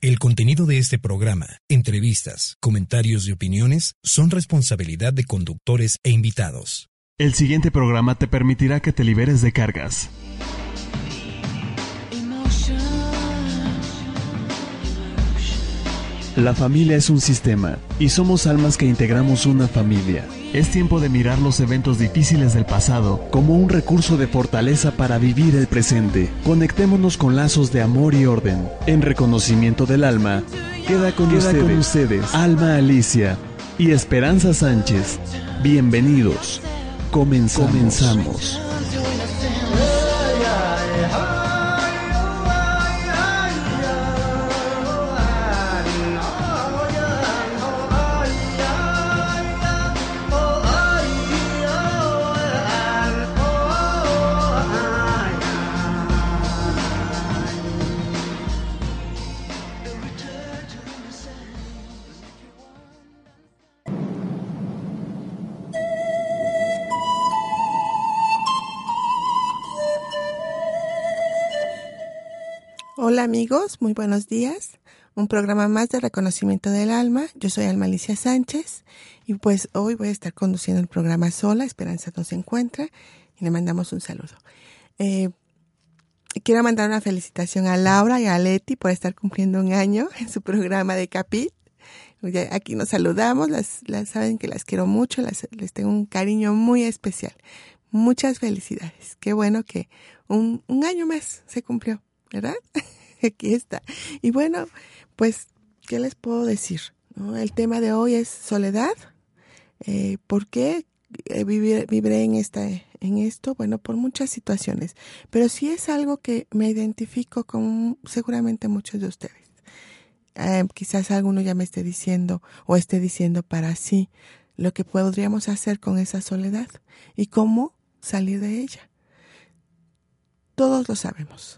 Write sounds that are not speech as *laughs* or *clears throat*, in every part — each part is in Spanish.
El contenido de este programa, entrevistas, comentarios y opiniones son responsabilidad de conductores e invitados. El siguiente programa te permitirá que te liberes de cargas. La familia es un sistema y somos almas que integramos una familia. Es tiempo de mirar los eventos difíciles del pasado como un recurso de fortaleza para vivir el presente. Conectémonos con lazos de amor y orden. En reconocimiento del alma, queda con, ustedes, con ustedes Alma Alicia y Esperanza Sánchez. Bienvenidos. Comenzamos. Comenzamos. Hola amigos, muy buenos días. Un programa más de reconocimiento del alma. Yo soy Alma Alicia Sánchez y pues hoy voy a estar conduciendo el programa sola. Esperanza no se encuentra y le mandamos un saludo. Eh, quiero mandar una felicitación a Laura y a Leti por estar cumpliendo un año *laughs* en su programa de Capit. Aquí nos saludamos, las, saben que las quiero mucho, las, les tengo un cariño muy especial. Muchas felicidades. Qué bueno que un, un año más se cumplió, ¿verdad? *laughs* *laughs* aquí está. Y bueno, pues, ¿qué les puedo decir? El tema de hoy es soledad. Eh, ¿Por qué eh, viviré en, esta, en esto? Bueno, por muchas situaciones. Pero sí es algo que me identifico con seguramente muchos de ustedes. Eh, quizás alguno ya me esté diciendo o esté diciendo para sí lo que podríamos hacer con esa soledad y cómo salir de ella. Todos lo sabemos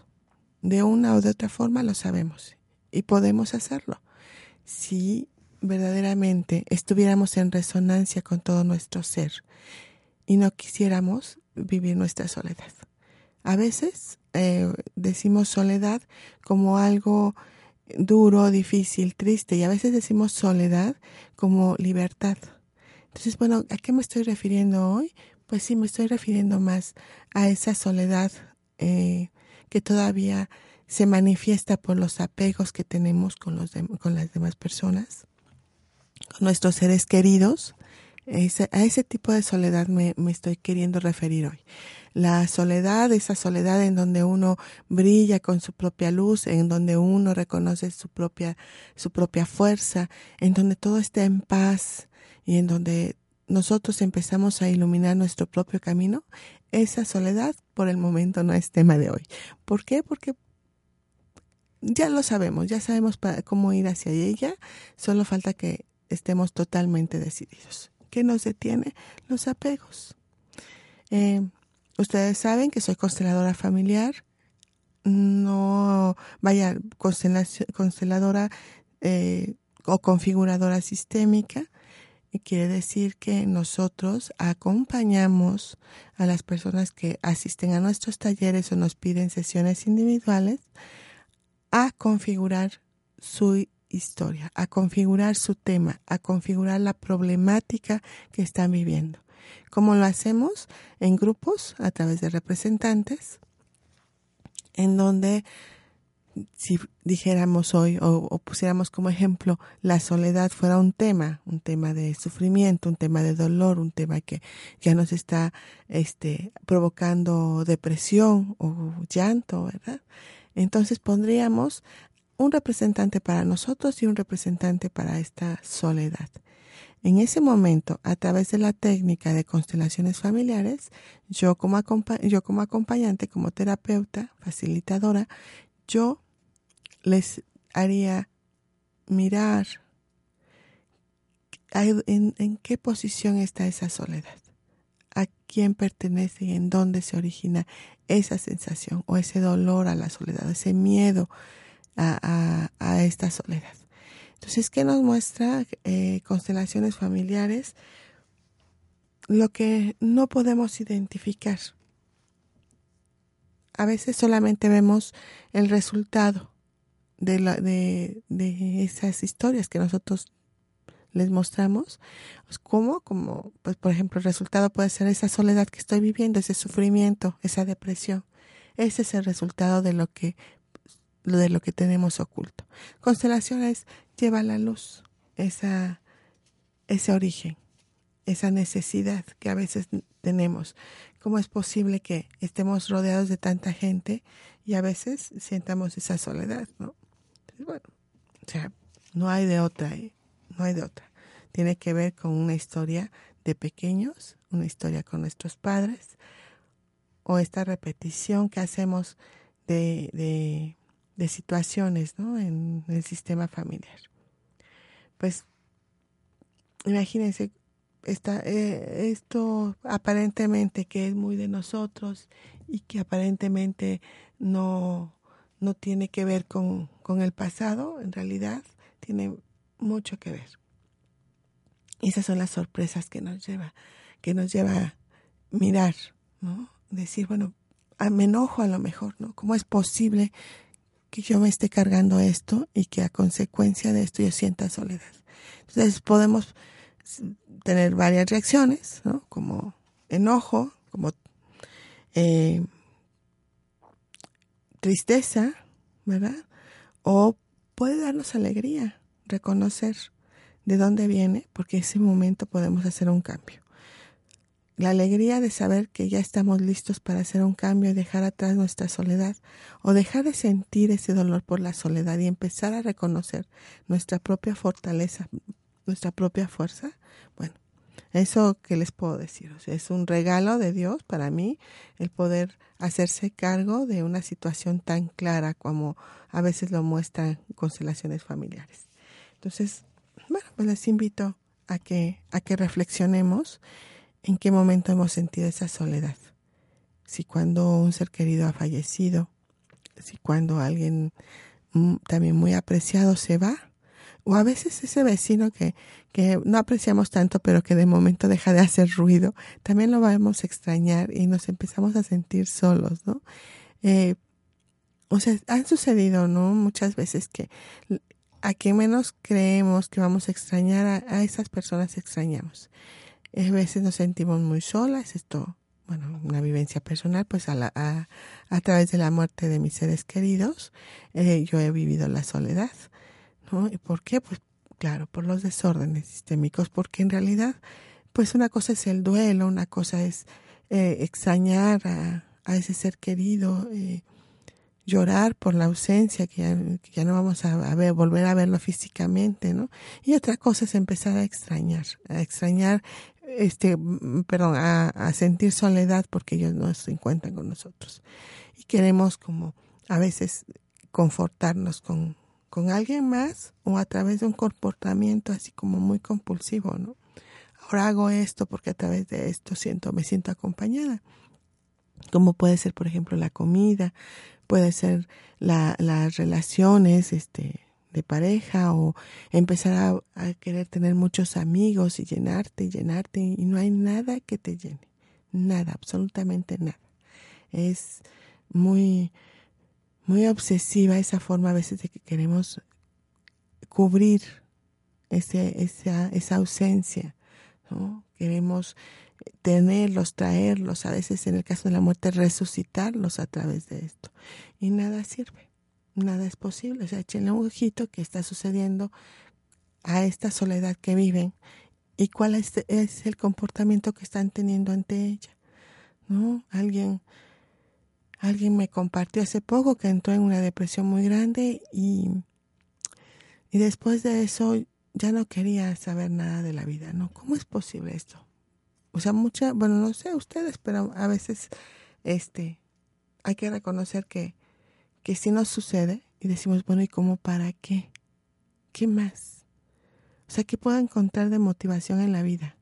de una o de otra forma lo sabemos y podemos hacerlo si verdaderamente estuviéramos en resonancia con todo nuestro ser y no quisiéramos vivir nuestra soledad. A veces eh, decimos soledad como algo duro, difícil, triste y a veces decimos soledad como libertad. Entonces, bueno, ¿a qué me estoy refiriendo hoy? Pues sí, me estoy refiriendo más a esa soledad eh, que todavía se manifiesta por los apegos que tenemos con, los con las demás personas, con nuestros seres queridos. a ese tipo de soledad me, me estoy queriendo referir hoy. La soledad, esa soledad en donde uno brilla con su propia luz, en donde uno reconoce su propia, su propia fuerza, en donde todo está en paz y en donde nosotros empezamos a iluminar nuestro propio camino, esa soledad por el momento no es tema de hoy. ¿Por qué? Porque ya lo sabemos, ya sabemos para cómo ir hacia ella, solo falta que estemos totalmente decididos. ¿Qué nos detiene? Los apegos. Eh, ustedes saben que soy consteladora familiar, no, vaya, consteladora eh, o configuradora sistémica quiere decir que nosotros acompañamos a las personas que asisten a nuestros talleres o nos piden sesiones individuales a configurar su historia, a configurar su tema, a configurar la problemática que están viviendo. ¿Cómo lo hacemos? En grupos, a través de representantes, en donde si dijéramos hoy o, pusiéramos como ejemplo la soledad fuera un tema, un tema de sufrimiento, un tema de dolor, un tema que ya nos está este, provocando depresión o llanto, ¿verdad? Entonces pondríamos un representante para nosotros y un representante para esta soledad. En ese momento, a través de la técnica de constelaciones familiares, yo como, yo como acompañante, como terapeuta, facilitadora, yo les haría mirar en, qué posición está esa soledad, a quién pertenece y en dónde se origina esa sensación o ese dolor a la soledad, ese miedo a, a, esta soledad. Entonces, ¿qué nos muestra eh, constelaciones familiares? Lo que no podemos identificar. A veces solamente vemos el resultado de, la, de, de esas historias que nosotros les mostramos. Pues, ¿Cómo? Como, pues, por ejemplo, el resultado puede ser esa soledad que estoy viviendo, ese sufrimiento, esa depresión. Ese es el resultado de lo que, de lo que tenemos oculto. Constelaciones lleva a la luz esa, ese origen, esa necesidad que a veces tenemos. ¿Cómo es posible que estemos rodeados de tanta gente y a veces sientamos esa soledad, no? bueno, o sea, no hay de otra. ¿eh? no hay de otra. Tiene que ver con una historia de pequeños, una historia con nuestros padres, o esta repetición que hacemos de, de, situaciones ¿no? en el sistema familiar. Pues imagínense esta, eh, esto aparentemente que es muy de nosotros y que aparentemente no, no tiene que ver con, con el pasado, en realidad tiene mucho que ver. Esas son las sorpresas que nos lleva, que nos lleva a mirar, ¿no? Decir, bueno, me enojo a lo mejor, ¿no? ¿Cómo es posible que yo me esté cargando esto y que a consecuencia de esto yo sienta soledad? Entonces podemos tener varias reacciones, ¿no? Como enojo, como eh, tristeza, ¿verdad? O puede darnos alegría, reconocer de dónde viene, porque ese momento podemos hacer un cambio. La alegría de saber que ya estamos listos para hacer un cambio y dejar atrás nuestra soledad, o dejar de sentir ese dolor por la soledad y empezar a reconocer nuestra propia fortaleza, nuestra propia fuerza, bueno, eso que les puedo decir, es un regalo de Dios para mí el poder hacerse cargo de una situación tan clara como a veces lo muestran constelaciones familiares. Entonces, bueno, pues les invito a que, a que reflexionemos en qué momento hemos sentido esa soledad. Si cuando un ser querido ha fallecido, si cuando alguien mm, también muy apreciado se va, o a veces ese vecino que, que no apreciamos tanto, pero que de momento deja de hacer ruido, también lo vamos a extrañar y nos empezamos a sentir solos, ¿no? Eh, o sea, han sucedido, ¿no? Muchas veces que a quien menos creemos que vamos a extrañar, a, esas personas extrañamos. A veces nos sentimos muy solas, esto, bueno, una vivencia personal, pues a, la, a, a través de la muerte de mis seres queridos, eh, yo he vivido la soledad, ¿no? ¿Y por qué? Pues claro, por los desórdenes sistémicos, porque en realidad, pues una cosa es el duelo, una cosa es eh, extrañar a, a, ese ser querido, eh, llorar por la ausencia, que ya, no vamos a, ver, volver a verlo físicamente, ¿no? Y otra cosa es empezar a extrañar, a extrañar, este, perdón, a, a sentir soledad porque ellos no se encuentran con nosotros. Y queremos como a veces confortarnos con, con alguien más o a través de un comportamiento así como muy compulsivo, ¿no? Ahora hago esto porque a través de esto siento, me siento acompañada como puede ser, por ejemplo, la comida, puede ser la, las relaciones este, de pareja o empezar a, querer tener muchos amigos y llenarte y llenarte y no hay nada que te llene, nada, absolutamente nada. Es muy, muy obsesiva esa forma a veces de que queremos cubrir ese, esa, esa ausencia, ¿no? Queremos tenerlos, traerlos, a veces en el caso de la muerte resucitarlos a través de esto. Y nada sirve, nada es posible. O sea, échenle un ojito que está sucediendo a esta soledad que viven y cuál es, es el comportamiento que están teniendo ante ella. ¿No? Alguien, alguien me compartió hace poco que entró en una depresión muy grande y, y después de eso ya no quería saber nada de la vida, ¿no? ¿Cómo es posible esto? o sea, mucha, bueno, no sé ustedes, pero a veces este hay que reconocer que que si nos sucede y decimos, bueno, ¿y cómo para qué? ¿Qué más? O sea, ¿qué puedo encontrar de motivación en la vida?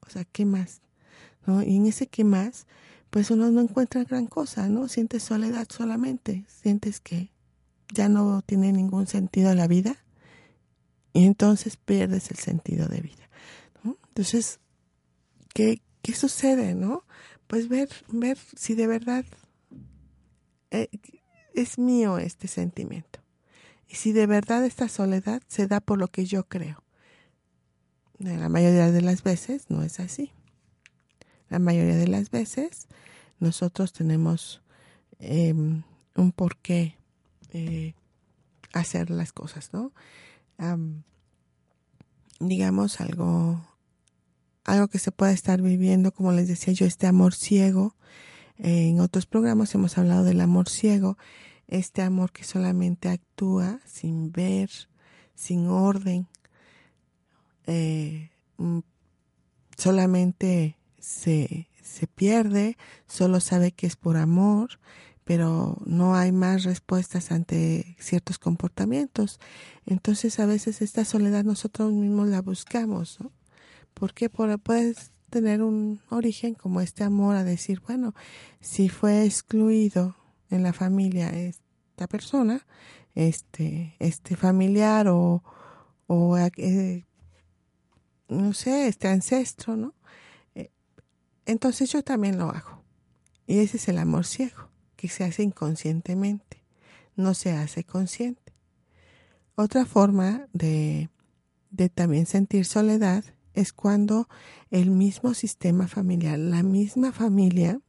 O sea, ¿qué más? ¿No? Y en ese qué más, pues uno no encuentra gran cosa, ¿no? Sientes soledad solamente, sientes que ya no tiene ningún sentido la vida y entonces pierdes el sentido de vida. ¿no? Entonces, ¿qué, ¿qué sucede, no? Pues ver, ver si de verdad eh, es mío este sentimiento. Y si de verdad esta soledad se da por lo que yo creo. La mayoría de las veces no es así. La mayoría de las veces nosotros tenemos em, un porqué eh, hacer las cosas, ¿no? digamos algo, algo que se pueda estar viviendo, como les decía yo, este amor ciego. en otros programas hemos hablado del amor ciego, este amor que solamente actúa sin ver, sin orden, eh, mm, solamente se, se pierde, solo sabe que es por amor, pero no hay más respuestas ante ciertos comportamientos. Entonces a veces esta soledad nosotros mismos la buscamos, ¿no? Porque puedes tener un origen como este amor a decir, bueno, si fue excluido en la familia esta persona, este, este familiar o, o eh, no sé, este ancestro, ¿no? Entonces yo también lo hago. Y ese es el amor ciego que se hace inconscientemente, no se hace consciente. Otra forma de, de también sentir soledad es cuando el mismo sistema familiar, la misma familia,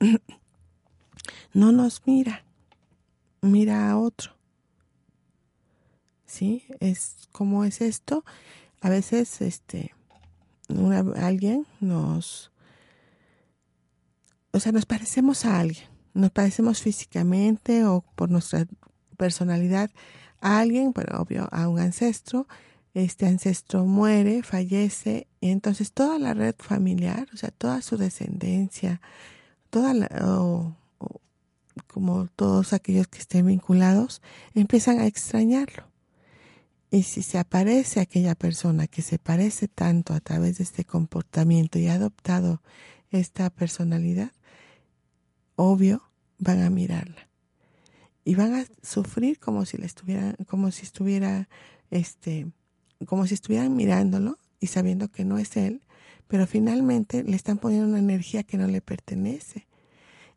*clears throat* no nos mira, mira a otro. ¿Sí? Es como es esto. A veces, este, alguien nos, o sea, nos parecemos a alguien nos parecemos físicamente o por nuestra personalidad a alguien, pero obvio, a un ancestro. Este ancestro muere, fallece, y entonces toda la red familiar, o sea, toda su descendencia, toda la, como todos aquellos que estén vinculados, empiezan a extrañarlo. Y si se aparece aquella persona que se parece tanto a través de este comportamiento y ha adoptado esta personalidad, obvio, van a mirarla. Y van a sufrir como si le estuvieran, como si estuviera, este, como si estuvieran mirándolo y sabiendo que no es él, pero finalmente le están poniendo una energía que no le pertenece.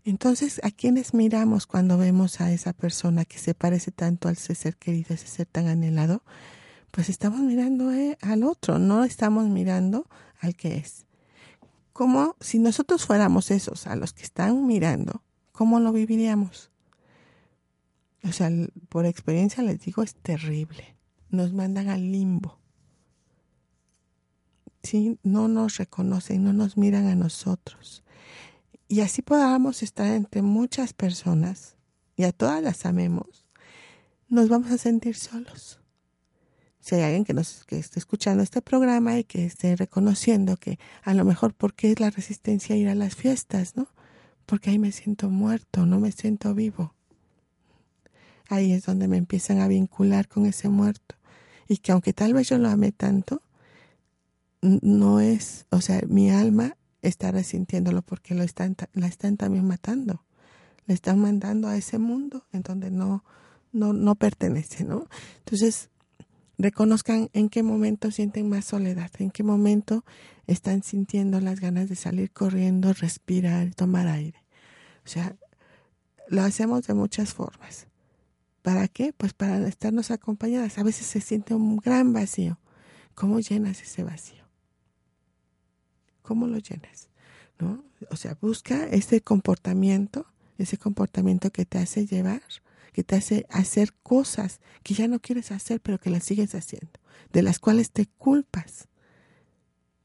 Entonces, ¿a quiénes miramos cuando vemos a esa persona que se parece tanto al ser querido, ese ser tan anhelado? Pues estamos mirando eh, al otro, no estamos mirando al que es como si nosotros fuéramos esos a los que están mirando, ¿cómo lo viviríamos? O sea, por experiencia les digo, es terrible. Nos mandan al limbo. ¿Sí? No nos reconocen, no nos miran a nosotros. Y así podamos estar entre muchas personas y a todas las amemos, nos vamos a sentir solos si hay alguien que nos que esté escuchando este programa y que esté reconociendo que a lo mejor porque es la resistencia a ir a las fiestas, ¿no? Porque ahí me siento muerto, no me siento vivo. Ahí es donde me empiezan a vincular con ese muerto. Y que aunque tal vez yo lo amé tanto, no es, o sea, mi alma está resintiéndolo porque lo están, la están también matando. Le están mandando a ese mundo en donde no, no, no pertenece, ¿no? Entonces, reconozcan en qué momento sienten más soledad, en qué momento están sintiendo las ganas de salir corriendo, respirar, tomar aire. O sea, lo hacemos de muchas formas. ¿Para qué? Pues para estarnos acompañadas. A veces se siente un gran vacío. ¿Cómo llenas ese vacío? ¿Cómo lo llenas? ¿No? O sea, busca ese comportamiento, ese comportamiento que te hace llevar que te hace hacer cosas que ya no quieres hacer, pero que las sigues haciendo, de las cuales te culpas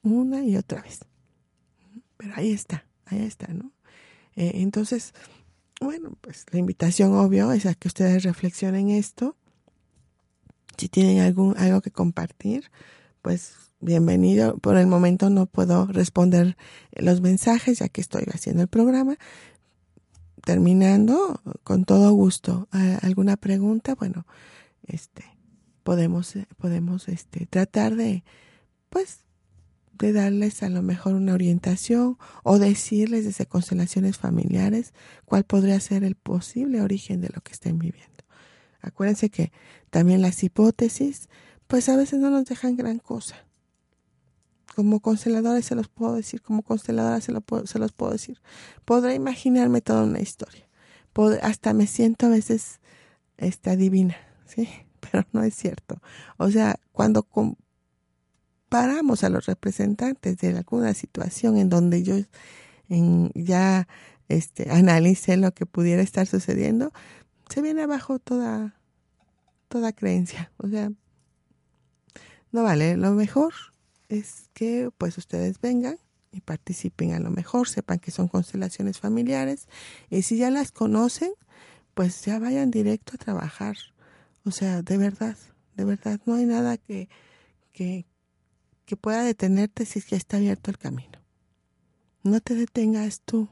una y otra vez. Pero ahí está, ahí está, ¿no? Eh, entonces, bueno, pues la invitación obvio es a que ustedes reflexionen esto. Si tienen algún, algo que compartir, pues bienvenido. Por el momento no puedo responder los mensajes ya que estoy haciendo el programa, terminando, con todo gusto, ¿alguna pregunta? Bueno, este, podemos, podemos este, tratar de, pues, de darles a lo mejor una orientación o decirles desde constelaciones familiares cuál podría ser el posible origen de lo que estén viviendo. Acuérdense que también las hipótesis, pues a veces no nos dejan gran cosa. Como consteladores se los puedo decir, como consteladora se, lo se los puedo decir. Podré imaginarme toda una historia. hasta me siento a veces esta divina, ¿sí? *laughs* Pero no es cierto. O sea, cuando comparamos a los representantes de alguna situación en donde yo en, ya este, analice lo que pudiera estar sucediendo, se viene abajo toda, toda creencia. O sea, no vale. Lo mejor es que pues ustedes vengan y participen a lo mejor, sepan que son constelaciones familiares y si ya las conocen, pues ya vayan directo a trabajar. O sea, de verdad, de verdad, no hay nada que, que, que pueda detenerte si es que está abierto el camino. No te detengas tú.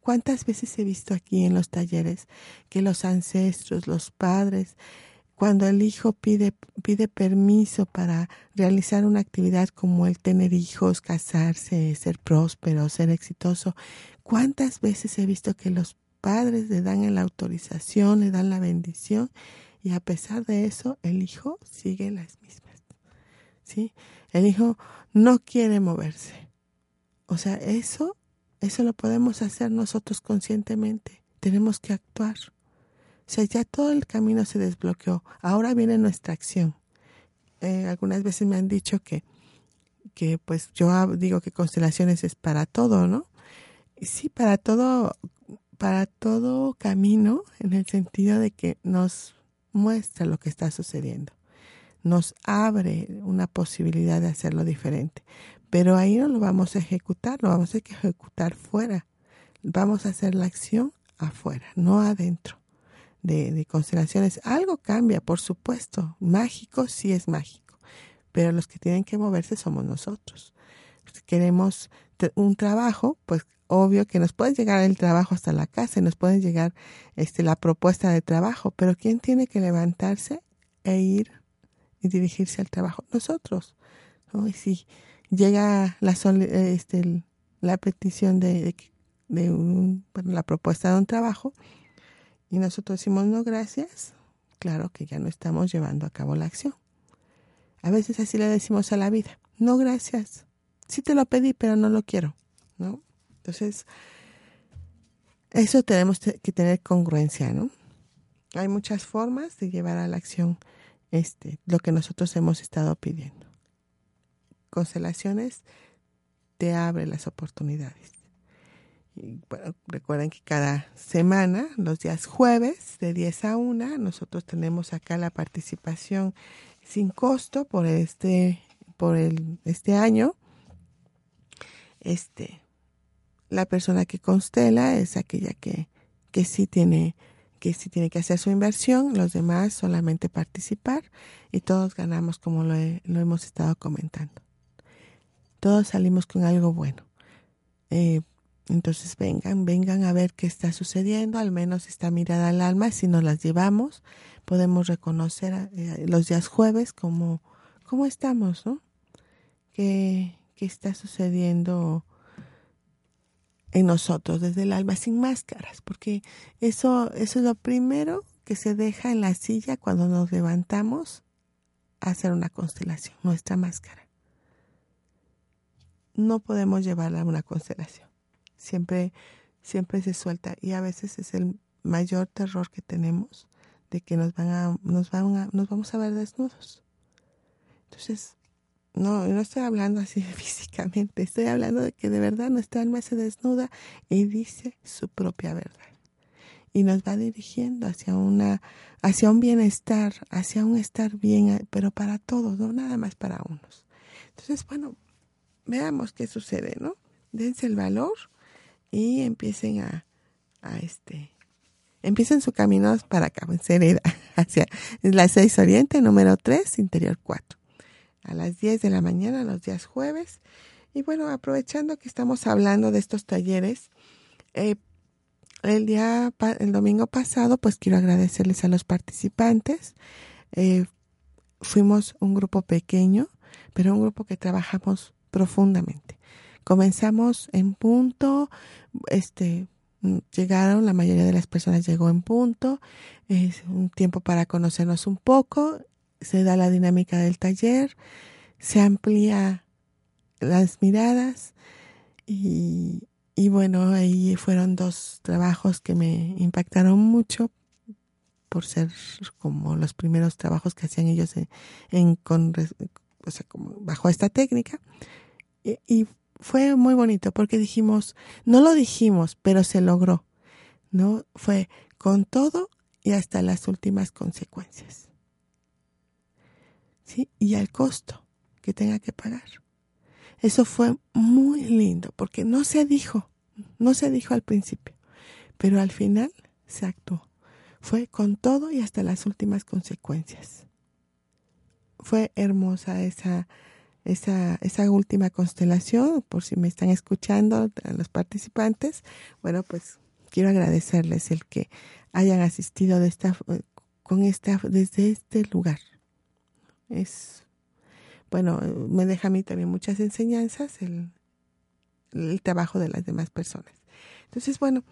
¿Cuántas veces he visto aquí en los talleres que los ancestros, los padres, cuando el hijo pide, pide permiso para realizar una actividad como el tener hijos, casarse, ser próspero, ser exitoso, cuántas veces he visto que los padres le dan la autorización, le dan la bendición y a pesar de eso el hijo sigue las mismas. ¿Sí? El hijo no quiere moverse. O sea, eso eso lo podemos hacer nosotros conscientemente. Tenemos que actuar. O sea, ya todo el camino se desbloqueó. Ahora viene nuestra acción. Eh, algunas veces me han dicho que, que pues yo digo que constelaciones es para todo, ¿no? sí, para todo, para todo camino, en el sentido de que nos muestra lo que está sucediendo. Nos abre una posibilidad de hacerlo diferente. Pero ahí no lo vamos a ejecutar, lo vamos a ejecutar fuera. Vamos a hacer la acción afuera, no adentro de, constelaciones. Algo cambia, por supuesto. Mágico sí es mágico, pero los que tienen que moverse somos nosotros. Si queremos un trabajo, pues obvio que nos puede llegar el trabajo hasta la casa, nos puede llegar este, la propuesta de trabajo, pero ¿quién tiene que levantarse e ir y dirigirse al trabajo? Nosotros. ¿no? Y si llega la, este, la petición de, de un, bueno, la propuesta de un trabajo y nosotros decimos no gracias, claro que ya no estamos llevando a cabo la acción. A veces así le decimos a la vida, no gracias, sí te lo pedí pero no lo quiero, ¿no? Entonces, eso tenemos que tener congruencia, ¿no? Hay muchas formas de llevar a la acción este, lo que nosotros hemos estado pidiendo constelaciones te abre las oportunidades. Bueno, recuerden que cada semana, los días jueves, de 10 a 1, nosotros tenemos acá la participación sin costo por este, por el, este año. Este, la persona que constela es aquella que, que sí tiene que tiene que hacer su inversión, los demás solamente participar y todos ganamos como lo, lo hemos estado comentando todos salimos con algo bueno. Eh, entonces vengan, vengan a ver qué está sucediendo, al menos esta mirada al alma, si nos las llevamos, podemos reconocer eh, los días jueves cómo, cómo estamos, ¿no? ¿Qué, ¿Qué está sucediendo en nosotros desde el alma sin máscaras? Porque eso, eso es lo primero que se deja en la silla cuando nos levantamos a hacer una constelación, nuestra máscara no podemos llevarla a una constelación. Siempre, siempre se suelta y a veces es el mayor terror que tenemos de que nos van a, nos van a, nos vamos a ver desnudos. Entonces, no, no estoy hablando así *laughs* físicamente, estoy hablando de que de verdad nuestra alma se desnuda y dice su propia verdad. Y nos va dirigiendo hacia una, hacia un bienestar, hacia un estar bien, pero para todos, no nada más para unos. Entonces, bueno, veamos qué sucede, ¿no? Dense el valor y empiecen a, a este, empiecen su camino para acá, *laughs* hacia la 6 Oriente, número 3, Interior 4, a las 10 de la mañana, los días jueves. Y bueno, aprovechando que estamos hablando de estos talleres, eh, el día, el domingo pasado, pues quiero agradecerles a los participantes. Eh, fuimos un grupo pequeño, pero un grupo que trabajamos profundamente. Comenzamos en punto, este, llegaron, la mayoría de las personas llegó en punto, es un tiempo para conocernos un poco, se da la dinámica del taller, se amplía las miradas y, y bueno, ahí fueron dos trabajos que me impactaron mucho por ser como los primeros trabajos que hacían ellos en, con, o sea, como bajo esta técnica. Y, y, fue muy bonito porque dijimos, no lo dijimos, pero se logró, ¿no? Fue con todo y hasta las últimas consecuencias. ¿Sí? Y al costo que tenga que pagar. Eso fue muy lindo porque no se dijo, no se dijo al principio, pero al final se actuó. Fue con todo y hasta las últimas consecuencias. Fue hermosa esa, esa, esa última constelación, por si me están escuchando a los participantes. Bueno, pues quiero agradecerles el que hayan asistido de esta, con esta, desde este lugar. Es, bueno, me deja a mí también muchas enseñanzas el, el trabajo de las demás personas. Entonces, bueno,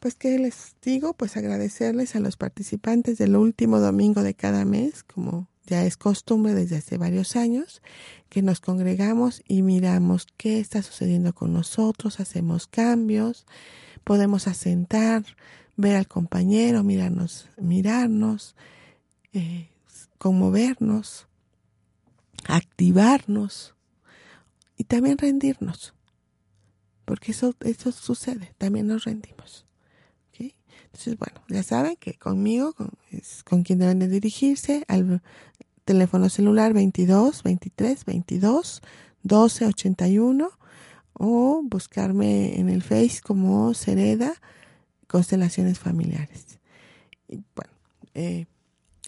pues qué les digo, pues agradecerles a los participantes del último domingo de cada mes, como ya es costumbre desde hace varios años, que nos congregamos y miramos qué está sucediendo con nosotros, hacemos cambios, podemos asentar, ver al compañero, mirarnos, mirarnos, eh, conmovernos, activarnos y también rendirnos porque eso, eso sucede, también nos rendimos. Entonces, bueno, ya saben que conmigo con, es con quien deben de dirigirse al teléfono celular 22 23 22 12 81 o buscarme en el Face como Sereda Constelaciones Familiares. Y bueno, eh,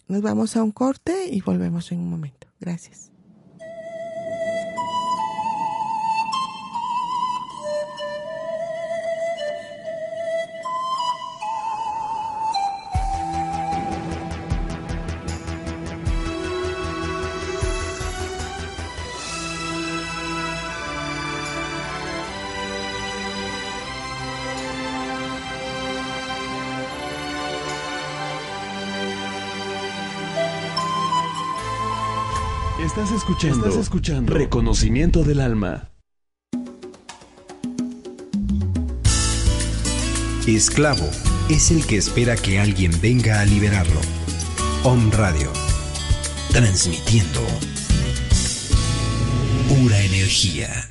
nos vamos a un corte y volvemos en un momento. Gracias. Estás escuchando, Estás escuchando Reconocimiento del Alma. Esclavo es el que espera que alguien venga a liberarlo. Om Radio. Transmitiendo pura energía.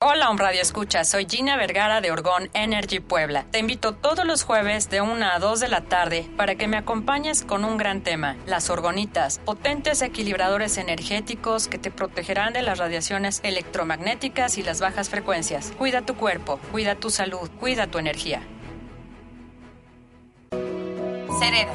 Hola, un Radio Escucha. Soy Gina Vergara de Orgón Energy Puebla. Te invito todos los jueves de 1 a 2 de la tarde para que me acompañes con un gran tema: las orgonitas, potentes equilibradores energéticos que te protegerán de las radiaciones electromagnéticas y las bajas frecuencias. Cuida tu cuerpo, cuida tu salud, cuida tu energía. Cereda,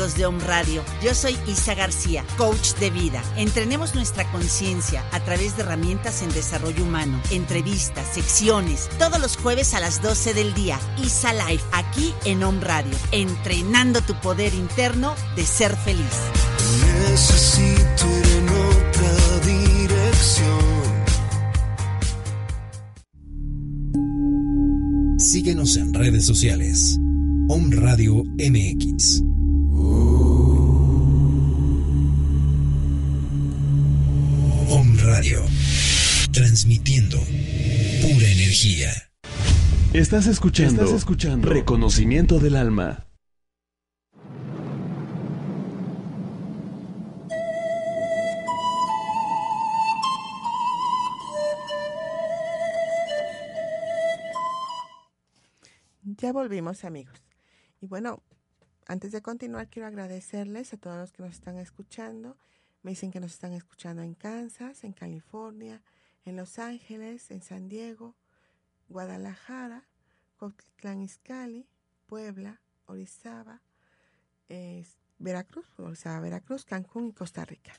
Amigos de Home Radio. Yo soy Isa García, coach de vida. Entrenemos nuestra conciencia a través de herramientas en desarrollo humano, entrevistas, secciones, todos los jueves a las 12 del día. Isa Life, aquí en Home Radio. Entrenando tu poder interno de ser feliz. Necesito ir en otra dirección. Síguenos en redes sociales. Om Radio MX. Radio. Transmitiendo pura energía. Estás escuchando, Estás escuchando Reconocimiento del Alma. Ya volvimos amigos. Y bueno, antes de continuar quiero agradecerles a todos los que nos están escuchando. Me dicen que nos están escuchando en Kansas, en California, en Los Ángeles, en San Diego, Guadalajara, Cotlán Izcalli, Puebla, Orizaba, Veracruz, Orizaba, Veracruz, Cancún y Costa Rica.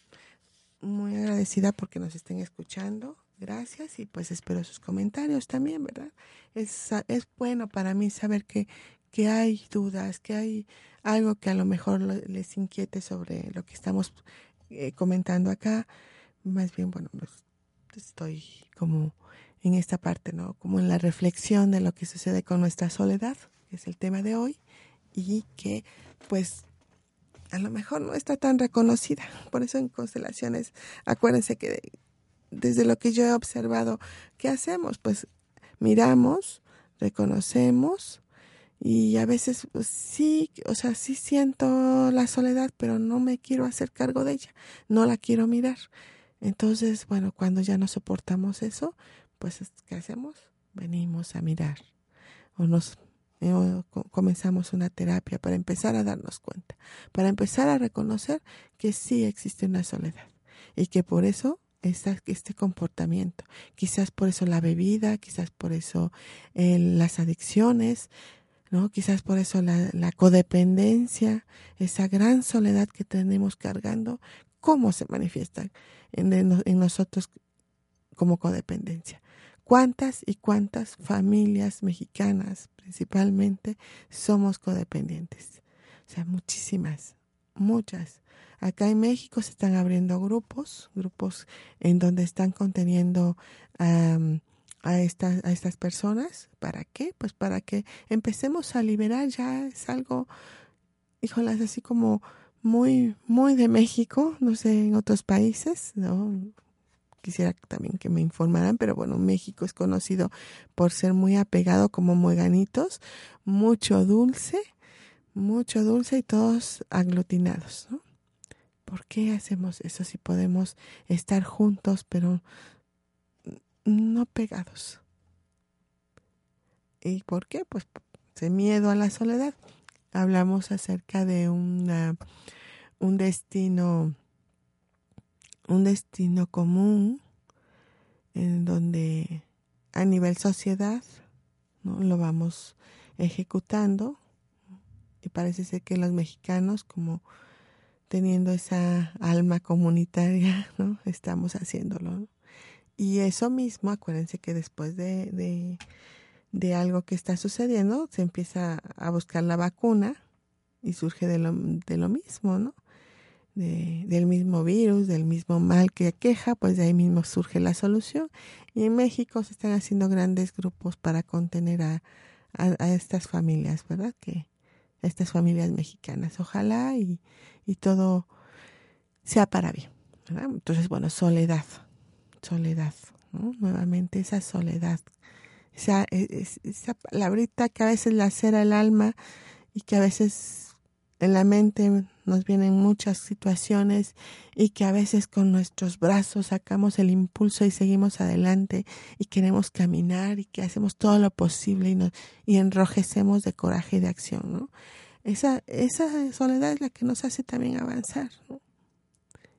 Muy agradecida porque nos estén escuchando. Gracias y pues espero sus comentarios también, ¿verdad? Es, es bueno para mí saber que, que hay dudas, que hay algo que a lo mejor les inquiete sobre lo que estamos eh, comentando acá. Más bien, bueno, pues, estoy como en esta parte, ¿no? Como en la reflexión de lo que sucede con nuestra soledad, que es el tema de hoy, y que pues a lo mejor no está tan reconocida. Por eso en constelaciones, acuérdense que desde lo que yo he observado, ¿qué hacemos? Pues miramos, reconocemos y a veces pues, sí, o sea, sí siento la soledad, pero no me quiero hacer cargo de ella, no la quiero mirar. Entonces, bueno, cuando ya no soportamos eso, pues ¿qué hacemos? Venimos a mirar o nos o comenzamos una terapia para empezar a darnos cuenta, para empezar a reconocer que sí existe una soledad y que por eso este comportamiento. Quizás por eso la bebida, quizás por eso las adicciones, ¿no? Quizás por eso la, codependencia, esa gran soledad que tenemos cargando, ¿cómo se manifiesta en, en nosotros como codependencia? ¿Cuántas y cuántas familias mexicanas principalmente somos codependientes? O sea, muchísimas, muchas. Acá en México se están abriendo grupos, grupos en donde están conteniendo a, estas, a estas personas. ¿Para qué? Pues para que empecemos a liberar, ya es algo, híjolas, así como muy, muy de México, no sé, en otros países, ¿no? Quisiera también que me informaran, pero bueno, México es conocido por ser muy apegado como mueganitos, mucho dulce, mucho dulce y todos aglutinados, ¿no? ¿Por qué hacemos eso si podemos estar juntos pero no pegados? ¿Y por qué? Pues ese miedo a la soledad. Hablamos acerca de una, un destino, un destino común en donde a nivel sociedad ¿no? lo vamos ejecutando y parece ser que los mexicanos como teniendo esa alma comunitaria, *laughs* ¿no? Estamos haciéndolo. Y eso mismo, acuérdense que después de, de, algo que está sucediendo, se empieza a buscar la vacuna y surge de lo, de lo mismo, ¿no? De, del mismo virus, del mismo mal que aqueja, pues de ahí mismo surge la solución. Y en México se están haciendo grandes grupos para contener a, a estas familias, ¿verdad? Que estas familias mexicanas. Ojalá y, y todo sea para bien. Entonces, bueno, soledad, soledad, ¿no? Nuevamente esa soledad, esa, e, esa palabrita que a veces lacera el alma y que a veces en la mente nos vienen muchas situaciones y que a veces con nuestros brazos sacamos el impulso y seguimos adelante y queremos caminar y que hacemos todo lo posible y, nos, y enrojecemos de coraje y de acción, ¿no? esa, esa soledad es la que nos hace también avanzar. ¿no?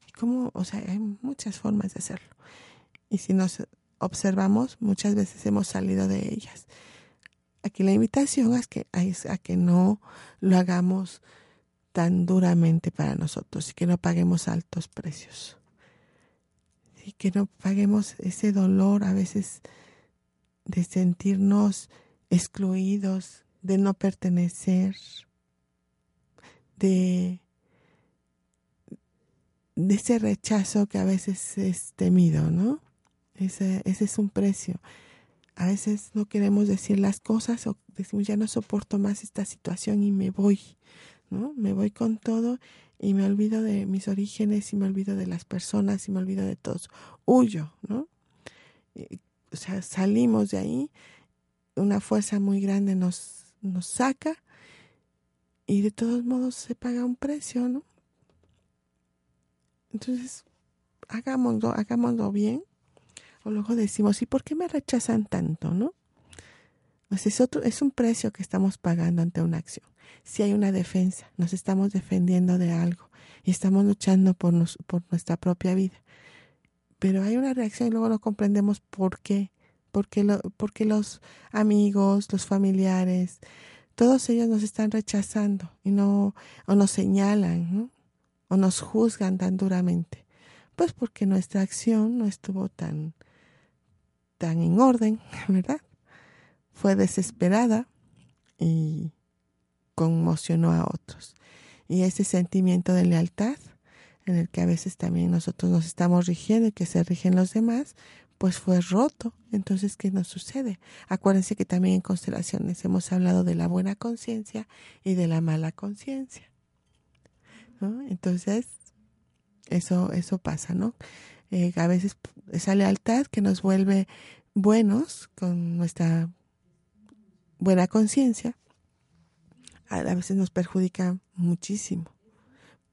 Y como, o sea, hay muchas formas de hacerlo. Y si nos observamos, muchas veces hemos salido de ellas. Aquí la invitación es que, es a que no lo hagamos tan duramente para nosotros y que no paguemos altos precios. Y que no paguemos ese dolor a veces de sentirnos excluidos, de no pertenecer, de, de ese rechazo que a veces es temido, ¿no? Ese, ese es un precio. A veces no queremos decir las cosas o decimos ya no soporto más esta situación y me voy, ¿no? Me voy con todo y me olvido de mis orígenes y me olvido de las personas y me olvido de todos. Huyo, ¿no? O sea, salimos de ahí, una fuerza muy grande nos, nos saca y de todos modos se paga un precio, ¿no? Entonces, hagámoslo, hagámoslo bien. O luego decimos, ¿y por qué me rechazan tanto, no? Pues es, otro, es un precio que estamos pagando ante una acción. Si hay una defensa, nos estamos defendiendo de algo y estamos luchando por, nos, por nuestra propia vida. Pero hay una reacción y luego no comprendemos por qué. Porque, lo, porque los amigos, los familiares, todos ellos nos están rechazando y no, o nos señalan, ¿no? o nos juzgan tan duramente. Pues porque nuestra acción no estuvo tan, tan en orden, *laughs* ¿verdad? Fue desesperada y conmocionó a otros. Y ese sentimiento de lealtad, en el que a veces también nosotros nos estamos rigiendo y que se rigen los demás, pues fue roto. Entonces, ¿qué nos sucede? Acuérdense que también en constelaciones hemos hablado de la buena conciencia y de la mala conciencia. Entonces, eso, eso pasa, ¿no? Eh, a veces esa lealtad que nos vuelve buenos con nuestra buena conciencia, a veces nos perjudica muchísimo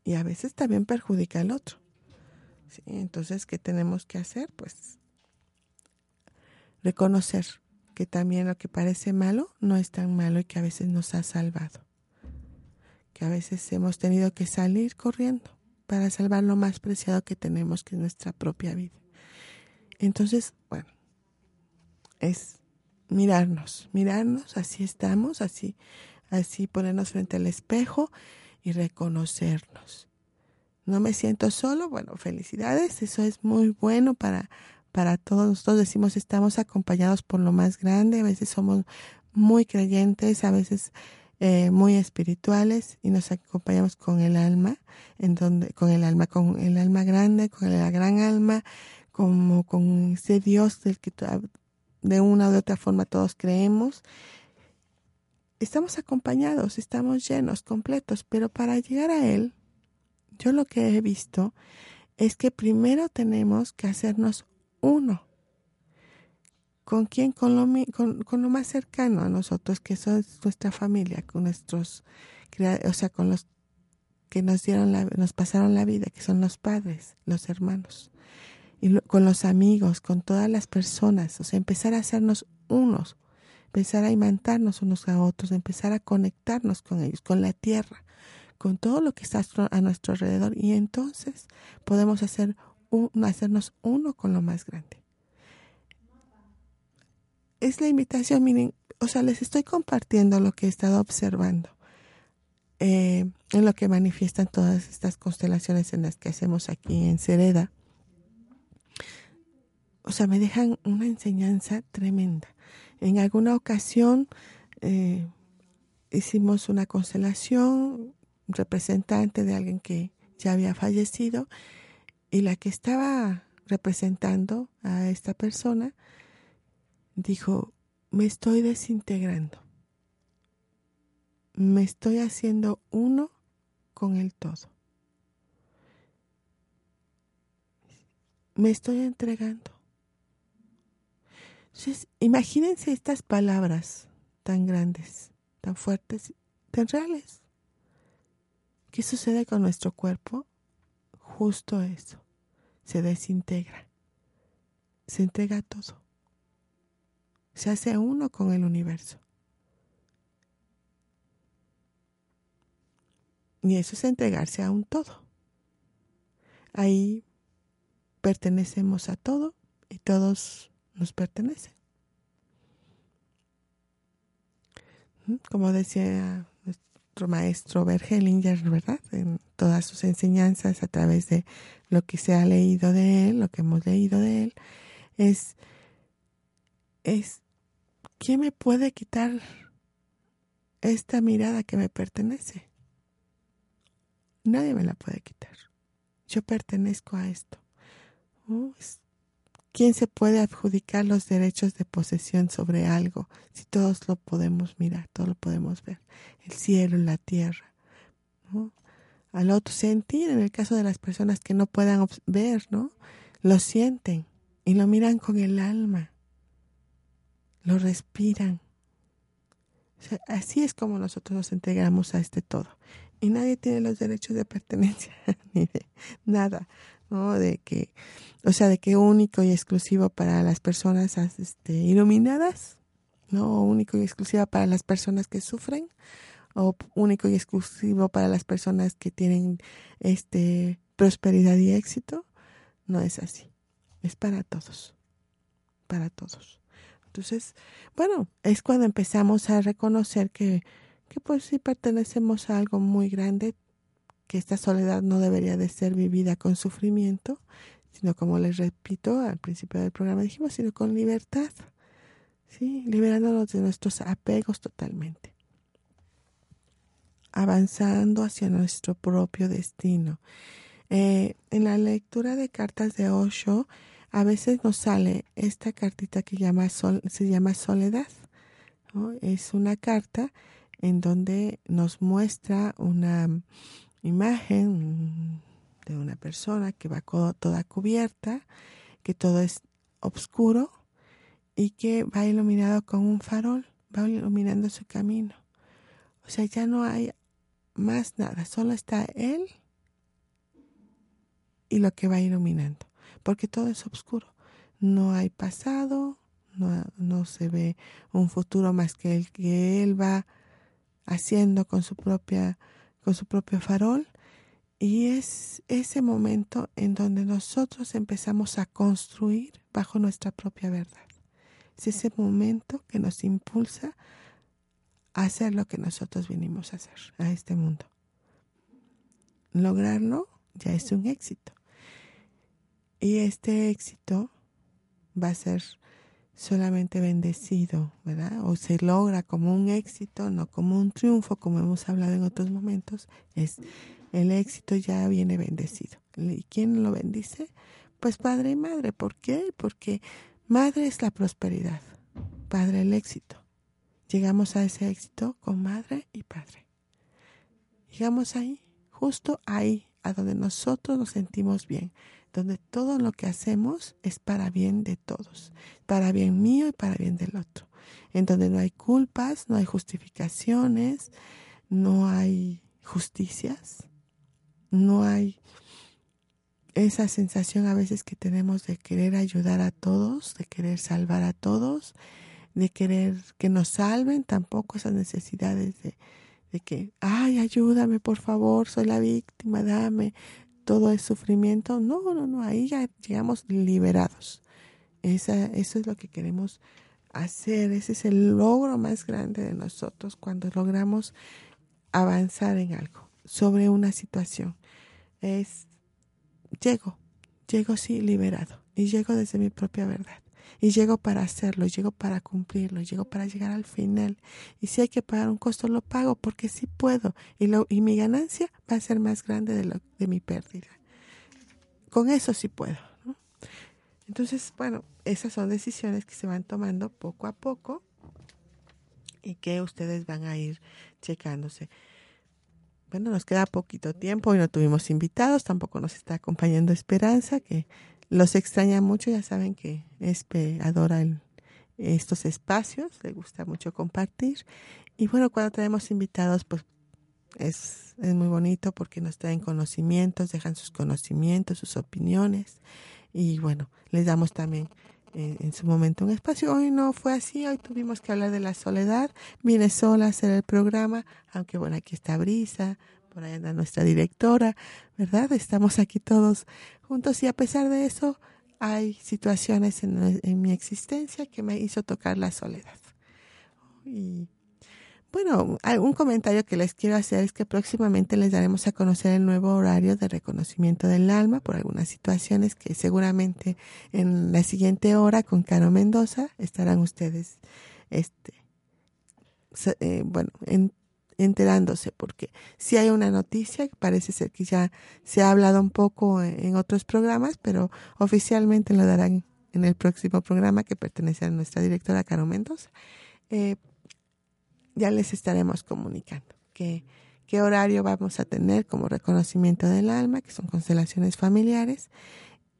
y a veces también perjudica al otro. Entonces, ¿qué tenemos que hacer? Pues reconocer que también lo que parece malo no es tan malo y que a veces nos ha salvado. Que a veces hemos tenido que salir corriendo para salvar lo más preciado que tenemos, que es nuestra propia vida. Entonces, bueno, es mirarnos, mirarnos, así estamos, así, así ponernos frente al espejo y reconocernos. No me siento solo, bueno, felicidades, eso es muy bueno para, para todos. Nosotros decimos estamos acompañados por lo más grande, a veces somos muy creyentes, a veces eh, muy espirituales y nos acompañamos con el alma, en donde, con el alma, con el alma grande, con la gran alma, como con ese Dios del que de una u otra forma todos creemos. Estamos acompañados, estamos llenos, completos, pero para llegar a Él, yo lo que he visto es que primero tenemos que hacernos uno. ¿Con quién? Con lo, con, lo más cercano a nosotros, que son nuestra familia, con nuestros, o sea, con los que nos dieron la, nos pasaron la vida, que son los padres, los hermanos, y con los amigos, con todas las personas, o sea, empezar a hacernos unos, empezar a imantarnos unos a otros, empezar a conectarnos con ellos, con la tierra, con todo lo que está a nuestro alrededor, y entonces podemos hacer hacernos uno con lo más grande. Es la invitación, miren, o sea, les estoy compartiendo lo que he estado observando, eh, en lo que manifiestan todas estas constelaciones en las que hacemos aquí en Cereda. O sea, me dejan una enseñanza tremenda. En alguna ocasión eh, hicimos una constelación representante de alguien que ya había fallecido y la que estaba representando a esta persona dijo, me estoy desintegrando, me estoy haciendo uno con el todo, me estoy entregando. Entonces, imagínense estas palabras tan grandes, tan fuertes, tan reales. ¿Qué sucede con nuestro cuerpo? justo eso, se desintegra, se entrega todo, se hace uno con el universo. Y eso es entregarse a un todo. Ahí pertenecemos a todo y todos nos pertenecen. ¿Mm? Como decía nuestro maestro Bergelinger, ¿verdad? En todas sus enseñanzas a través de lo que se ha leído de él, lo que hemos leído de él, es, es, ¿quién me puede quitar esta mirada que me pertenece? Nadie me la puede quitar. Yo pertenezco a esto. Oh, ¿Quién se puede adjudicar los derechos de posesión sobre algo si todos lo podemos mirar, todos lo podemos ver? El cielo, la tierra. Al otro sentir, en el caso de las personas que no puedan ver, ¿no? Lo sienten y lo miran con el alma. Lo respiran. así es como nosotros nos entregamos a este todo. Y nadie tiene los derechos de pertenencia, *laughs* ni de nada. ¿No? De que, o sea, de que único y exclusivo para las personas este, iluminadas, ¿no? Único y exclusivo para las personas que sufren, o único y exclusivo para las personas que tienen este prosperidad y éxito. No es así. Es para todos. Para todos. Entonces, bueno, es cuando empezamos a reconocer que, que pues si pertenecemos a algo muy grande, que esta soledad no debería de ser vivida con sufrimiento, sino como les repito al principio del programa dijimos, sino con libertad, ¿sí? liberándonos de nuestros apegos totalmente, avanzando hacia nuestro propio destino. Eh, en la lectura de cartas de Osho, a veces nos sale esta cartita que se llama Soledad. Es una carta en donde nos muestra una imagen de una persona que va toda cubierta, que todo es oscuro y que va iluminado con un farol, va iluminando su camino. O sea, ya no hay más nada, solo está él y lo que va iluminando, porque todo es oscuro. No hay pasado, no, no se ve un futuro más que el que él va haciendo con su propia con su propio farol y es ese momento en donde nosotros empezamos a construir bajo nuestra propia verdad. Es ese momento que nos impulsa a hacer lo que nosotros vinimos a hacer a este mundo. Lograrlo ya es un éxito. Y este éxito va a ser solamente bendecido, ¿verdad? O se logra como un éxito, no como un triunfo, como hemos hablado en otros momentos, es el éxito ya viene bendecido. ¿Y quién lo bendice? Pues padre y madre. ¿Por qué? Porque madre es la prosperidad, padre el éxito. Llegamos a ese éxito con madre y padre. Llegamos ahí, justo ahí, a donde nosotros nos sentimos bien, donde todo lo que hacemos es para bien de todos, para bien mío y para bien del otro, en donde no hay culpas, no hay justificaciones, no hay justicias, no hay esa sensación a veces que tenemos de querer ayudar a todos, de querer salvar a todos, de querer que nos salven, tampoco esas necesidades de, que, ay, ayúdame por favor, soy la víctima, dame, todo es sufrimiento. No, no, no, ahí ya llegamos liberados. Esa, eso es lo que queremos hacer, ese es el logro más grande de nosotros cuando logramos avanzar en algo, sobre una situación. Es, llego, llego sí liberado y llego desde mi propia verdad. Y llego para hacerlo, llego para cumplirlo, llego para llegar al final. Y si hay que pagar un costo, lo pago porque sí puedo. Y, lo, y mi ganancia va a ser más grande de, lo, de mi pérdida. Con eso sí puedo. Entonces, bueno, esas son decisiones que se van tomando poco a poco y que ustedes van a ir checándose. Bueno, nos queda poquito tiempo y no tuvimos invitados, tampoco nos está acompañando Esperanza, que los extraña mucho, ya saben que Espe adora estos espacios, le gusta mucho compartir. Y bueno, cuando tenemos invitados, pues es, es muy bonito porque nos traen conocimientos, dejan sus conocimientos, sus opiniones. Y bueno, les damos también eh, en su momento un espacio. Hoy no fue así, hoy tuvimos que hablar de la soledad. Vine sola a hacer el programa, aunque bueno, aquí está Brisa, por ahí anda nuestra directora, ¿verdad? Estamos aquí todos juntos y a pesar de eso hay situaciones en, mi existencia que me hizo tocar la soledad. Y bueno, un comentario que les quiero hacer es que próximamente les daremos a conocer el nuevo horario de reconocimiento del alma por algunas situaciones que seguramente en la siguiente hora con Caro Mendoza estarán ustedes, este, eh, bueno, enterándose porque si hay una noticia, parece ser que ya se ha hablado un poco en otros programas, pero oficialmente lo darán en el próximo programa que pertenece a nuestra directora Caro Mendoza. Eh, ya les estaremos comunicando qué, qué horario vamos a tener como reconocimiento del alma, que son constelaciones familiares,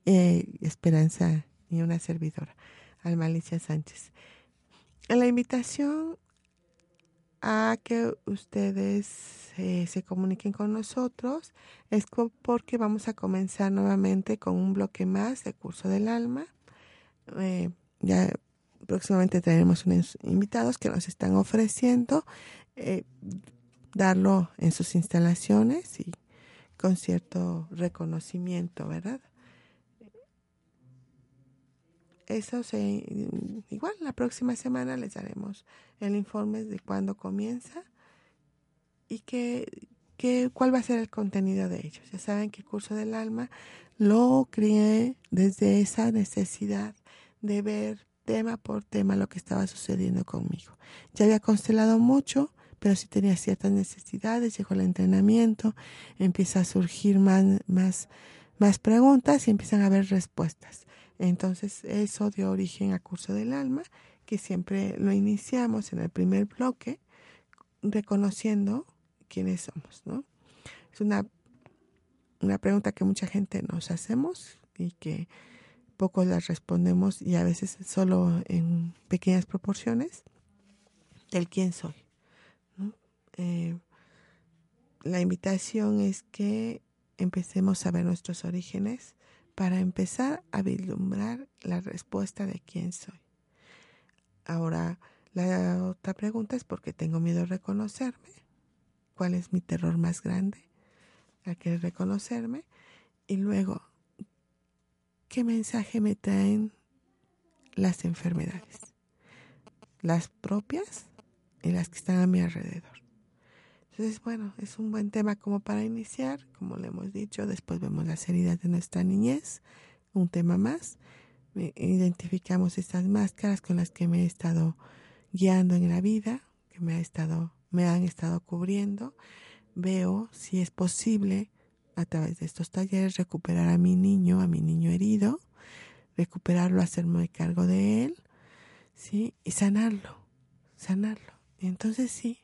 eh, Esperanza y una servidora, Alma Alicia Sánchez. La invitación a que ustedes eh, se comuniquen con nosotros es porque vamos a comenzar nuevamente con un bloque más de curso del alma. Eh, ya próximamente tenemos unos invitados que nos están ofreciendo eh, darlo en sus instalaciones y con cierto reconocimiento, ¿verdad? Eso se, igual la próxima semana les daremos el informe de cuándo comienza y qué, qué, cuál va a ser el contenido de ellos. Ya saben que el curso del alma lo crié desde esa necesidad de ver tema por tema lo que estaba sucediendo conmigo. Ya había constelado mucho, pero sí tenía ciertas necesidades, llegó el entrenamiento, empieza a surgir más, más, más preguntas y empiezan a haber respuestas. Entonces eso dio origen a Curso del Alma, que siempre lo iniciamos en el primer bloque, reconociendo quiénes somos, ¿no? Es una, una pregunta que mucha gente nos hacemos y que pocos las respondemos y a veces solo en pequeñas proporciones del quién soy. Eh, la invitación es que empecemos a ver nuestros orígenes para empezar a vislumbrar la respuesta de quién soy. Ahora, la otra pregunta es por qué tengo miedo a reconocerme. ¿Cuál es mi terror más grande? A querer reconocerme. Y luego, ¿qué mensaje me traen las enfermedades? Las propias y las que están a mi alrededor. Entonces, bueno, es un buen tema como para iniciar, como le hemos dicho, después vemos las heridas de nuestra niñez, un tema más. Identificamos estas máscaras con las que me he estado guiando en la vida, que me ha estado me han estado cubriendo. Veo si es posible a través de estos talleres recuperar a mi niño, a mi niño herido, recuperarlo, hacerme cargo de él, ¿sí? Y sanarlo, sanarlo. Entonces sí,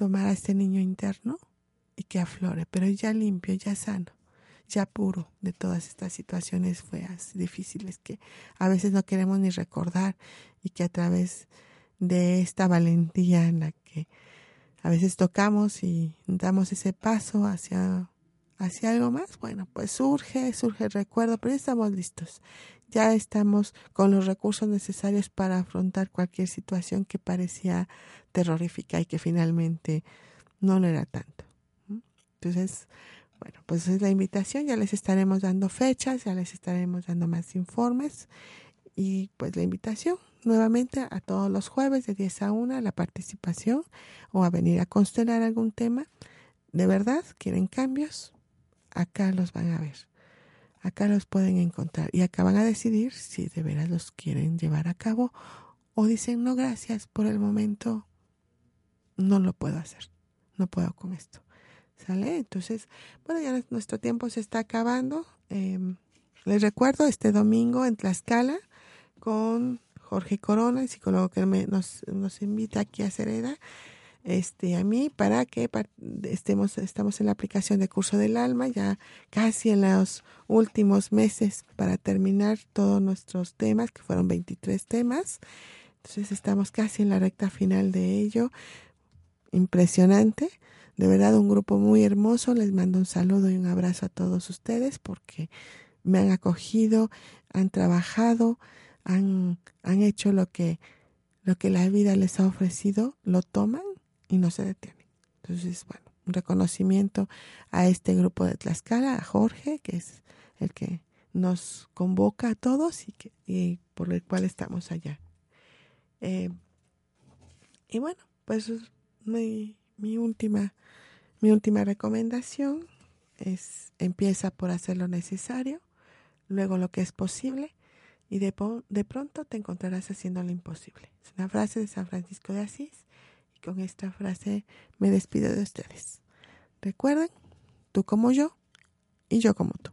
tomar a este niño interno y que aflore, pero ya limpio, ya sano, ya puro de todas estas situaciones feas, difíciles que a veces no queremos ni recordar y que a través de esta valentía en la que a veces tocamos y damos ese paso hacia, hacia algo más, bueno, pues surge, surge el recuerdo, pero ya estamos listos. Ya estamos con los recursos necesarios para afrontar cualquier situación que parecía terrorífica y que finalmente no lo era tanto. Entonces, bueno, pues es la invitación, ya les estaremos dando fechas, ya les estaremos dando más informes y pues la invitación nuevamente a todos los jueves de 10 a 1 la participación o a venir a constelar algún tema. De verdad, quieren cambios, acá los van a ver. Acá los pueden encontrar y acá van a decidir si de veras los quieren llevar a cabo o dicen no gracias, por el momento no lo puedo hacer, no puedo con esto. ¿Sale? Entonces, bueno, ya nuestro tiempo se está acabando. Em, les recuerdo este domingo en Tlaxcala con Jorge Corona, el psicólogo que nos, nos invita aquí a Cereda, este, a mí para que estemos, estamos en la aplicación de Curso del Alma, ya casi en los últimos meses para terminar todos nuestros temas, que fueron 23 temas. Entonces estamos casi en la recta final de ello. Impresionante. De verdad, un grupo muy hermoso. Les mando un saludo y un abrazo a todos ustedes porque me han acogido, han trabajado, han, han hecho lo que, lo que la vida les ha ofrecido, lo toman y no se detienen. Entonces, bueno, un reconocimiento a este grupo de Tlaxcala, a Jorge, que es el que nos convoca a todos y, que, y por el cual estamos allá. Eh, y bueno, pues mi, última mi última recomendación es empieza por hacer lo necesario, luego lo que es posible y de, de pronto te encontrarás haciendo lo imposible. Es una frase de San Francisco de Asís con esta frase me despido de ustedes. Recuerden, tú como yo y yo como tú.